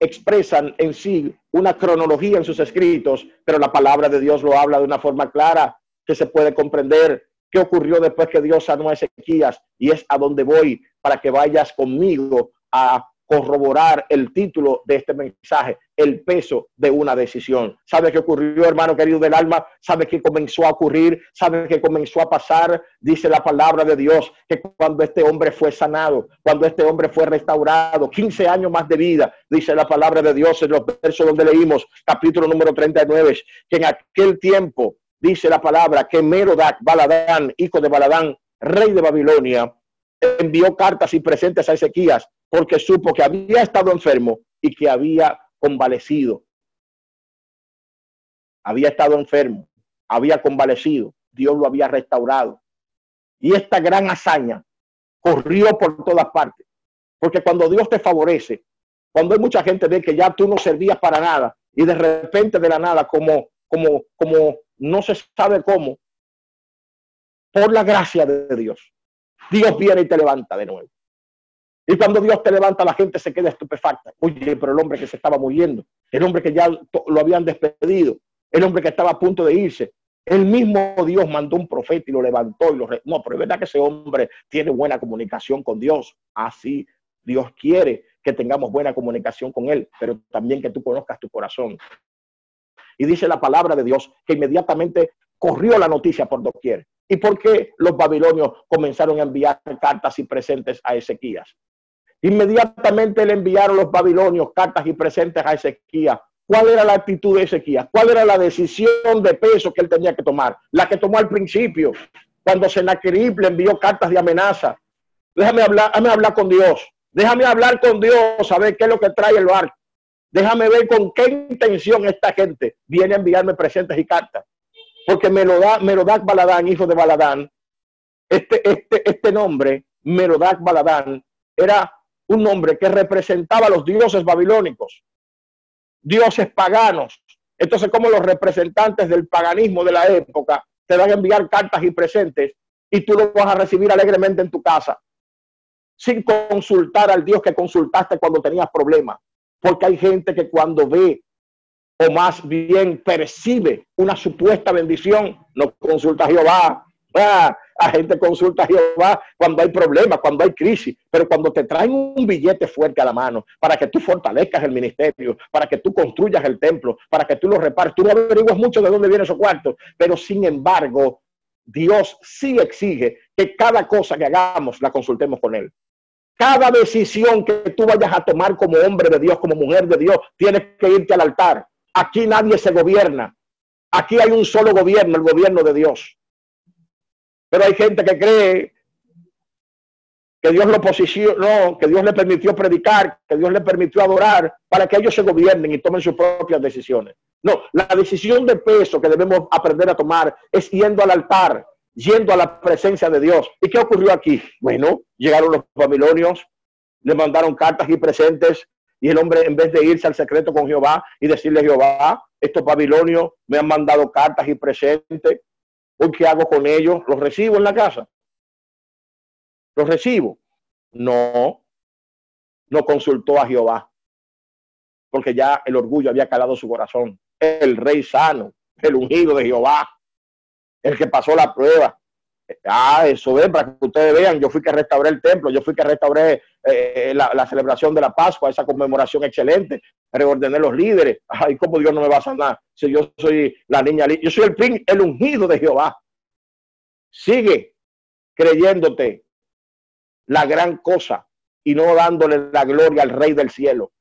expresan en sí una cronología en sus escritos, pero la palabra de Dios lo habla de una forma clara que se puede comprender qué ocurrió después que Dios sanó a Ezequías y es a donde voy para que vayas conmigo a corroborar el título de este mensaje, el peso de una decisión. ¿Sabe qué ocurrió, hermano querido del alma? ¿Sabe qué comenzó a ocurrir? ¿Sabe qué comenzó a pasar? Dice la palabra de Dios que cuando este hombre fue sanado, cuando este hombre fue restaurado, 15 años más de vida, dice la palabra de Dios en los versos donde leímos, capítulo número 39, que en aquel tiempo, dice la palabra, que Merodac, Baladán, hijo de Baladán, rey de Babilonia, envió cartas y presentes a Ezequías porque supo que había estado enfermo y que había convalecido. Había estado enfermo, había convalecido, Dios lo había restaurado. Y esta gran hazaña corrió por todas partes, porque cuando Dios te favorece, cuando hay mucha gente ve que ya tú no servías para nada y de repente de la nada, como, como, como no se sabe cómo, por la gracia de Dios, Dios viene y te levanta de nuevo. Y cuando Dios te levanta, la gente se queda estupefacta. Oye, pero el hombre que se estaba muriendo, el hombre que ya lo habían despedido, el hombre que estaba a punto de irse, el mismo Dios mandó un profeta y lo levantó y lo... No, pero es verdad que ese hombre tiene buena comunicación con Dios. Así Dios quiere que tengamos buena comunicación con Él, pero también que tú conozcas tu corazón. Y dice la palabra de Dios que inmediatamente corrió la noticia por doquier. ¿Y por qué los babilonios comenzaron a enviar cartas y presentes a Ezequías? Inmediatamente le enviaron los babilonios cartas y presentes a Ezequías. ¿Cuál era la actitud de Ezequías? ¿Cuál era la decisión de peso que él tenía que tomar? La que tomó al principio, cuando Senaquerib le envió cartas de amenaza. Déjame hablar, déjame hablar con Dios. Déjame hablar con Dios, a ver qué es lo que trae el barco. Déjame ver con qué intención esta gente viene a enviarme presentes y cartas. Porque Merodac Baladán, hijo de Baladán, este, este, este nombre, Merodac Baladán, era un nombre que representaba a los dioses babilónicos, dioses paganos. Entonces, como los representantes del paganismo de la época te van a enviar cartas y presentes y tú lo vas a recibir alegremente en tu casa, sin consultar al Dios que consultaste cuando tenías problemas. Porque hay gente que cuando ve o más bien percibe una supuesta bendición, no consulta a Jehová, Ah, la gente consulta a Jehová cuando hay problemas, cuando hay crisis, pero cuando te traen un billete fuerte a la mano para que tú fortalezcas el ministerio, para que tú construyas el templo, para que tú lo repares, tú no averiguas mucho de dónde viene esos cuartos, pero sin embargo, Dios sí exige que cada cosa que hagamos la consultemos con Él. Cada decisión que tú vayas a tomar como hombre de Dios, como mujer de Dios, tienes que irte al altar. Aquí nadie se gobierna. Aquí hay un solo gobierno, el gobierno de Dios. Pero hay gente que cree que Dios lo posicionó, que Dios le permitió predicar, que Dios le permitió adorar para que ellos se gobiernen y tomen sus propias decisiones. No, la decisión de peso que debemos aprender a tomar es yendo al altar, yendo a la presencia de Dios. ¿Y qué ocurrió aquí? Bueno, llegaron los babilonios, le mandaron cartas y presentes y el hombre en vez de irse al secreto con Jehová y decirle Jehová, estos babilonios me han mandado cartas y presentes, ¿qué hago con ellos? ¿Los recibo en la casa? ¿Los recibo? No, no consultó a Jehová, porque ya el orgullo había calado su corazón. El rey sano, el ungido de Jehová, el que pasó la prueba. Ah, eso es, para que ustedes vean, yo fui que restauré el templo, yo fui que restauré eh, la, celebración de la Pascua, esa conmemoración excelente, reordené los líderes. Ay, ¿cómo Dios no me va a sanar? Si yo soy la niña, yo soy el, el ungido de Jehová. Sigue creyéndote la gran cosa y no dándole la gloria al Rey del cielo.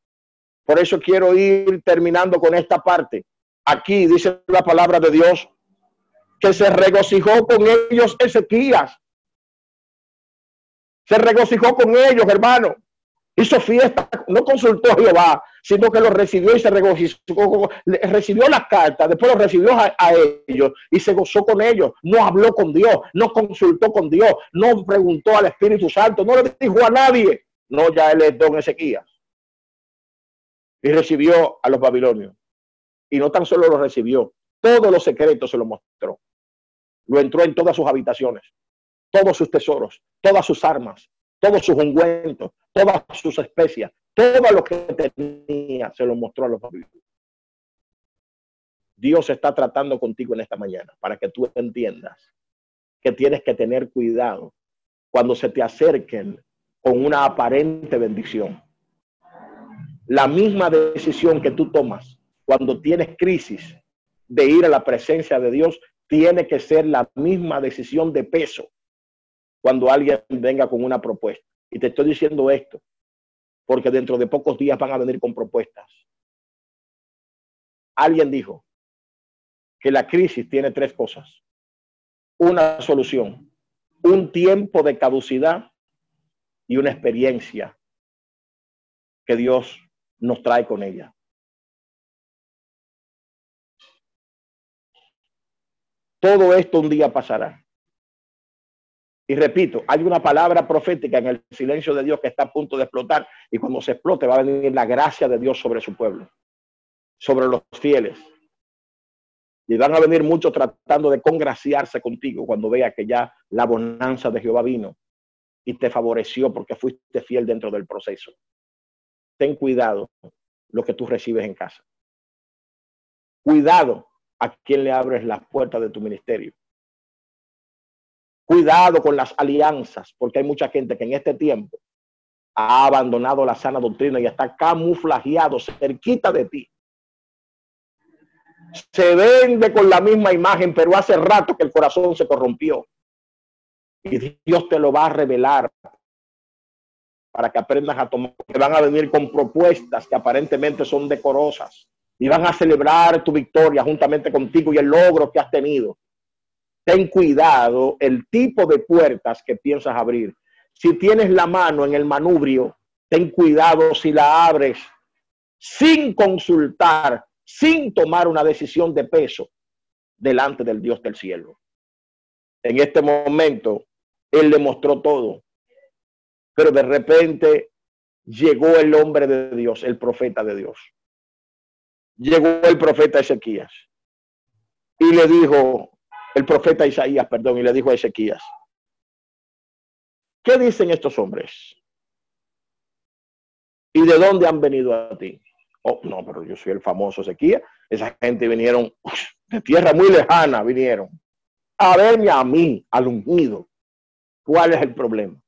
Por eso quiero ir terminando con esta parte. Aquí dice la palabra de Dios que se regocijó con ellos Ezequías. Se regocijó con ellos, hermano hizo fiesta, no consultó a Jehová, sino que lo recibió y se regocijó, recibió las cartas, después lo recibió a, ellos y se gozó con ellos, no habló con Dios, no consultó con Dios, no preguntó al Espíritu Santo, no le dijo a nadie, no, ya él es don Ezequías. Y recibió a los babilonios. Y no tan solo lo recibió, todos los secretos se lo mostró. Lo entró en todas sus habitaciones, todos sus tesoros, todas sus armas, todos sus ungüentos, todas sus especias, todo lo que tenía, se lo mostró a los babilonios. Dios está tratando contigo en esta mañana para que tú entiendas que tienes que tener cuidado cuando se te acerquen con una aparente bendición. La misma decisión que tú tomas cuando tienes crisis de ir a la presencia de Dios tiene que ser la misma decisión de peso cuando alguien venga con una propuesta. Y te estoy diciendo esto, porque dentro de pocos días van a venir con propuestas. Alguien dijo que la crisis tiene tres cosas. Una solución, un tiempo de caducidad y una experiencia que Dios nos trae con ella. Todo esto un día pasará. Y repito, hay una palabra profética en el silencio de Dios que está a punto de explotar y cuando se explote va a venir la gracia de Dios sobre su pueblo, sobre los fieles. Y van a venir muchos tratando de congraciarse contigo cuando vea que ya la bonanza de Jehová vino y te favoreció porque fuiste fiel dentro del proceso. Ten cuidado lo que tú recibes en casa. Cuidado a quien le abres las puertas de tu ministerio. Cuidado con las alianzas, porque hay mucha gente que en este tiempo ha abandonado la sana doctrina y está camuflajeado cerquita de ti. Se vende con la misma imagen, pero hace rato que el corazón se corrompió. Y Dios te lo va a revelar para que aprendas a tomar. Que van a venir con propuestas que aparentemente son decorosas y van a celebrar tu victoria juntamente contigo y el logro que has tenido ten cuidado el tipo de puertas que piensas abrir. Si tienes la mano en el manubrio, ten cuidado si la abres sin consultar, sin tomar una decisión de peso delante del Dios del cielo. En este momento, Él le mostró todo, pero de repente llegó el hombre de Dios, el profeta de Dios. Llegó el profeta Ezequías y le dijo, el profeta Isaías, perdón, y le dijo a Ezequías, ¿qué dicen estos hombres? ¿Y de dónde han venido a ti? Oh, no, pero yo soy el famoso Ezequías. Esa gente vinieron de tierra muy lejana, vinieron a verme a mí, al ungido. ¿Cuál es el problema?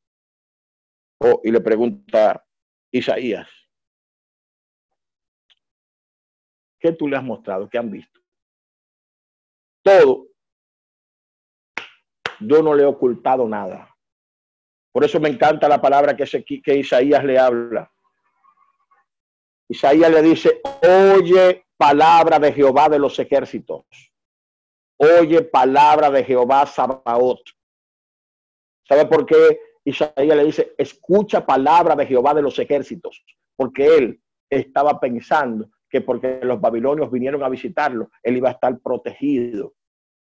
Oh, y le pregunta Isaías, ¿qué tú le has mostrado? ¿Qué han visto? Todo yo no le he ocultado nada. Por eso me encanta la palabra que, que Isaías le habla. Isaías le dice, oye palabra de Jehová de los ejércitos. Oye palabra de Jehová Sabaoth. ¿Sabe por qué Isaías le dice, escucha palabra de Jehová de los ejércitos? Porque él estaba pensando que porque los babilonios vinieron a visitarlo, él iba a estar protegido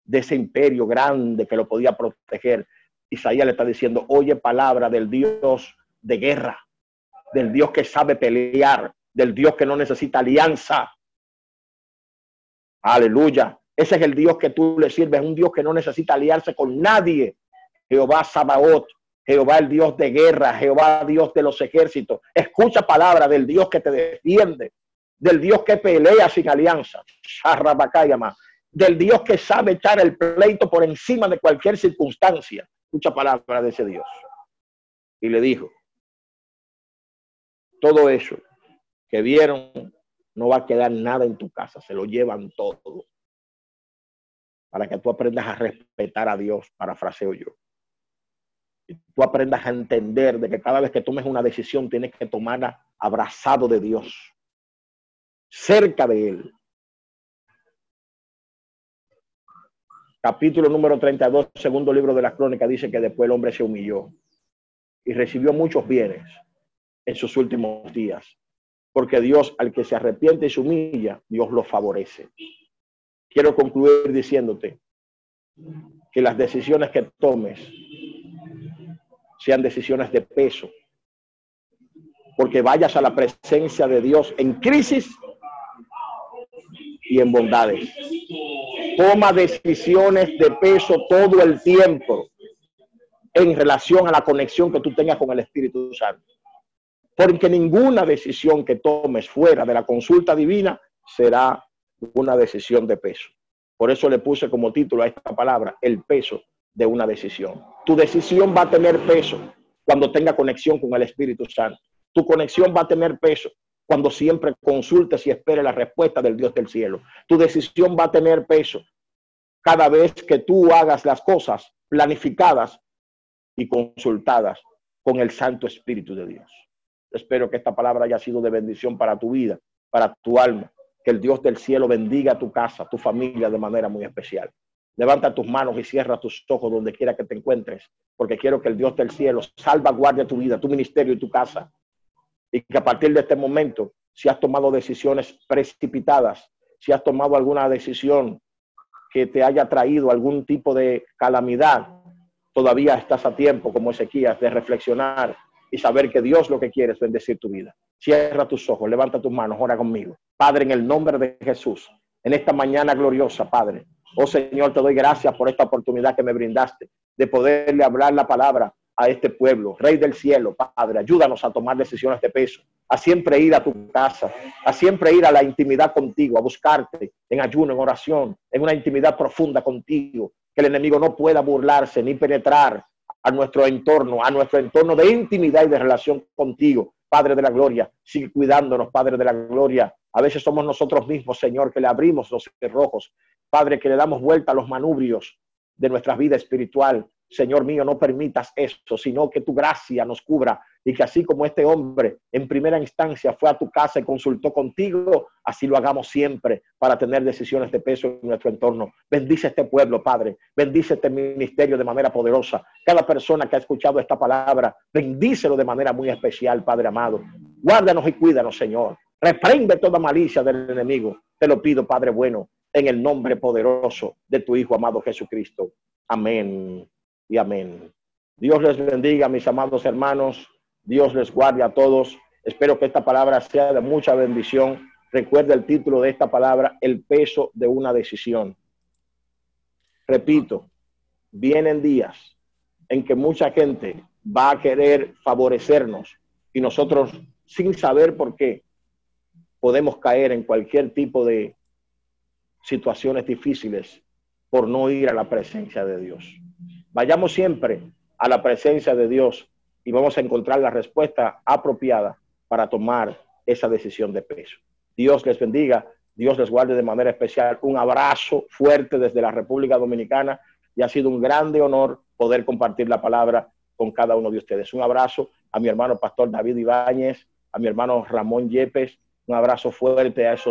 de ese imperio grande que lo podía proteger. Isaías le está diciendo, oye palabra del Dios de guerra, del Dios que sabe pelear, del Dios que no necesita alianza. Aleluya. Ese es el Dios que tú le sirves, un Dios que no necesita aliarse con nadie. Jehová Sabaoth, Jehová el Dios de guerra, Jehová Dios de los ejércitos. Escucha palabra del Dios que te defiende, del Dios que pelea sin alianza. Del Dios que sabe echar el pleito por encima de cualquier circunstancia. Escucha palabra de ese Dios. Y le dijo, todo eso que vieron, no va a quedar nada en tu casa, se lo llevan todo. Para que tú aprendas a respetar a Dios, parafraseo yo. Y tú aprendas a entender de que cada vez que tomes una decisión tienes que tomarla abrazado de Dios, cerca de Él. Capítulo número 32, segundo libro de la crónica, dice que después el hombre se humilló y recibió muchos bienes en sus últimos días porque Dios al que se arrepiente y se humilla, Dios lo favorece. Quiero concluir diciéndote que las decisiones que tomes sean decisiones de peso, porque vayas a la presencia de Dios en crisis y en bondades. Toma decisiones de peso todo el tiempo en relación a la conexión que tú tengas con el Espíritu Santo porque ninguna decisión que tomes fuera de la consulta divina será una decisión de peso. Por eso le puse como título a esta palabra, el peso de una decisión. Tu decisión va a tener peso cuando tenga conexión con el Espíritu Santo. Tu conexión va a tener peso cuando siempre consultes y esperes la respuesta del Dios del cielo. Tu decisión va a tener peso cada vez que tú hagas las cosas planificadas y consultadas con el Santo Espíritu de Dios. Espero que esta palabra haya sido de bendición para tu vida, para tu alma. Que el Dios del cielo bendiga tu casa, tu familia de manera muy especial. Levanta tus manos y cierra tus ojos donde quiera que te encuentres, porque quiero que el Dios del cielo salvaguarde tu vida, tu ministerio y tu casa. Y que a partir de este momento, si has tomado decisiones precipitadas, si has tomado alguna decisión que te haya traído algún tipo de calamidad, todavía estás a tiempo, como Ezequías, de reflexionar y saber que Dios lo que quiere es bendecir tu vida. Cierra tus ojos, levanta tus manos, ora conmigo. Padre, en el nombre de Jesús, en esta mañana gloriosa, Padre. Oh Señor, te doy gracias por esta oportunidad que me brindaste de poderle hablar la palabra a este pueblo. Rey del cielo, Padre, ayúdanos a tomar decisiones de peso, a siempre ir a tu casa, a siempre ir a la intimidad contigo, a buscarte en ayuno, en oración, en una intimidad profunda contigo, que el enemigo no pueda burlarse ni penetrar a nuestro entorno, a nuestro entorno de intimidad y de relación contigo, Padre de la Gloria. Sigue cuidándonos, Padre de la Gloria. A veces somos nosotros mismos, Señor, que le abrimos los cerrojos. Padre, que le damos vuelta a los manubrios de nuestra vida espiritual. Señor mío, no permitas eso, sino que tu gracia nos cubra y que así como este hombre en primera instancia fue a tu casa y consultó contigo, así lo hagamos siempre para tener decisiones de peso en nuestro entorno. Bendice este pueblo, Padre. Bendice este ministerio de manera poderosa. Cada persona que ha escuchado esta palabra, bendícelo de manera muy especial, Padre amado. Guárdanos y cuídanos, Señor. Reprende toda malicia del enemigo. Te lo pido, Padre bueno, en el nombre poderoso de tu Hijo amado Jesucristo. Amén y amén. Dios les bendiga, mis amados hermanos. Dios les guarde a todos. Espero que esta palabra sea de mucha bendición. Recuerda el título de esta palabra, el peso de una decisión. Repito, vienen días en que mucha gente va a querer favorecernos y nosotros, sin saber por qué, podemos caer en cualquier tipo de situaciones difíciles por no ir a la presencia de Dios. Vayamos siempre a la presencia de Dios y vamos a encontrar la respuesta apropiada para tomar esa decisión de peso. Dios les bendiga, Dios les guarde de manera especial. Un abrazo fuerte desde la República Dominicana y ha sido un grande honor poder compartir la palabra con cada uno de ustedes. Un abrazo a mi hermano pastor David Ibáñez, a mi hermano Ramón Yepes, un abrazo fuerte a esos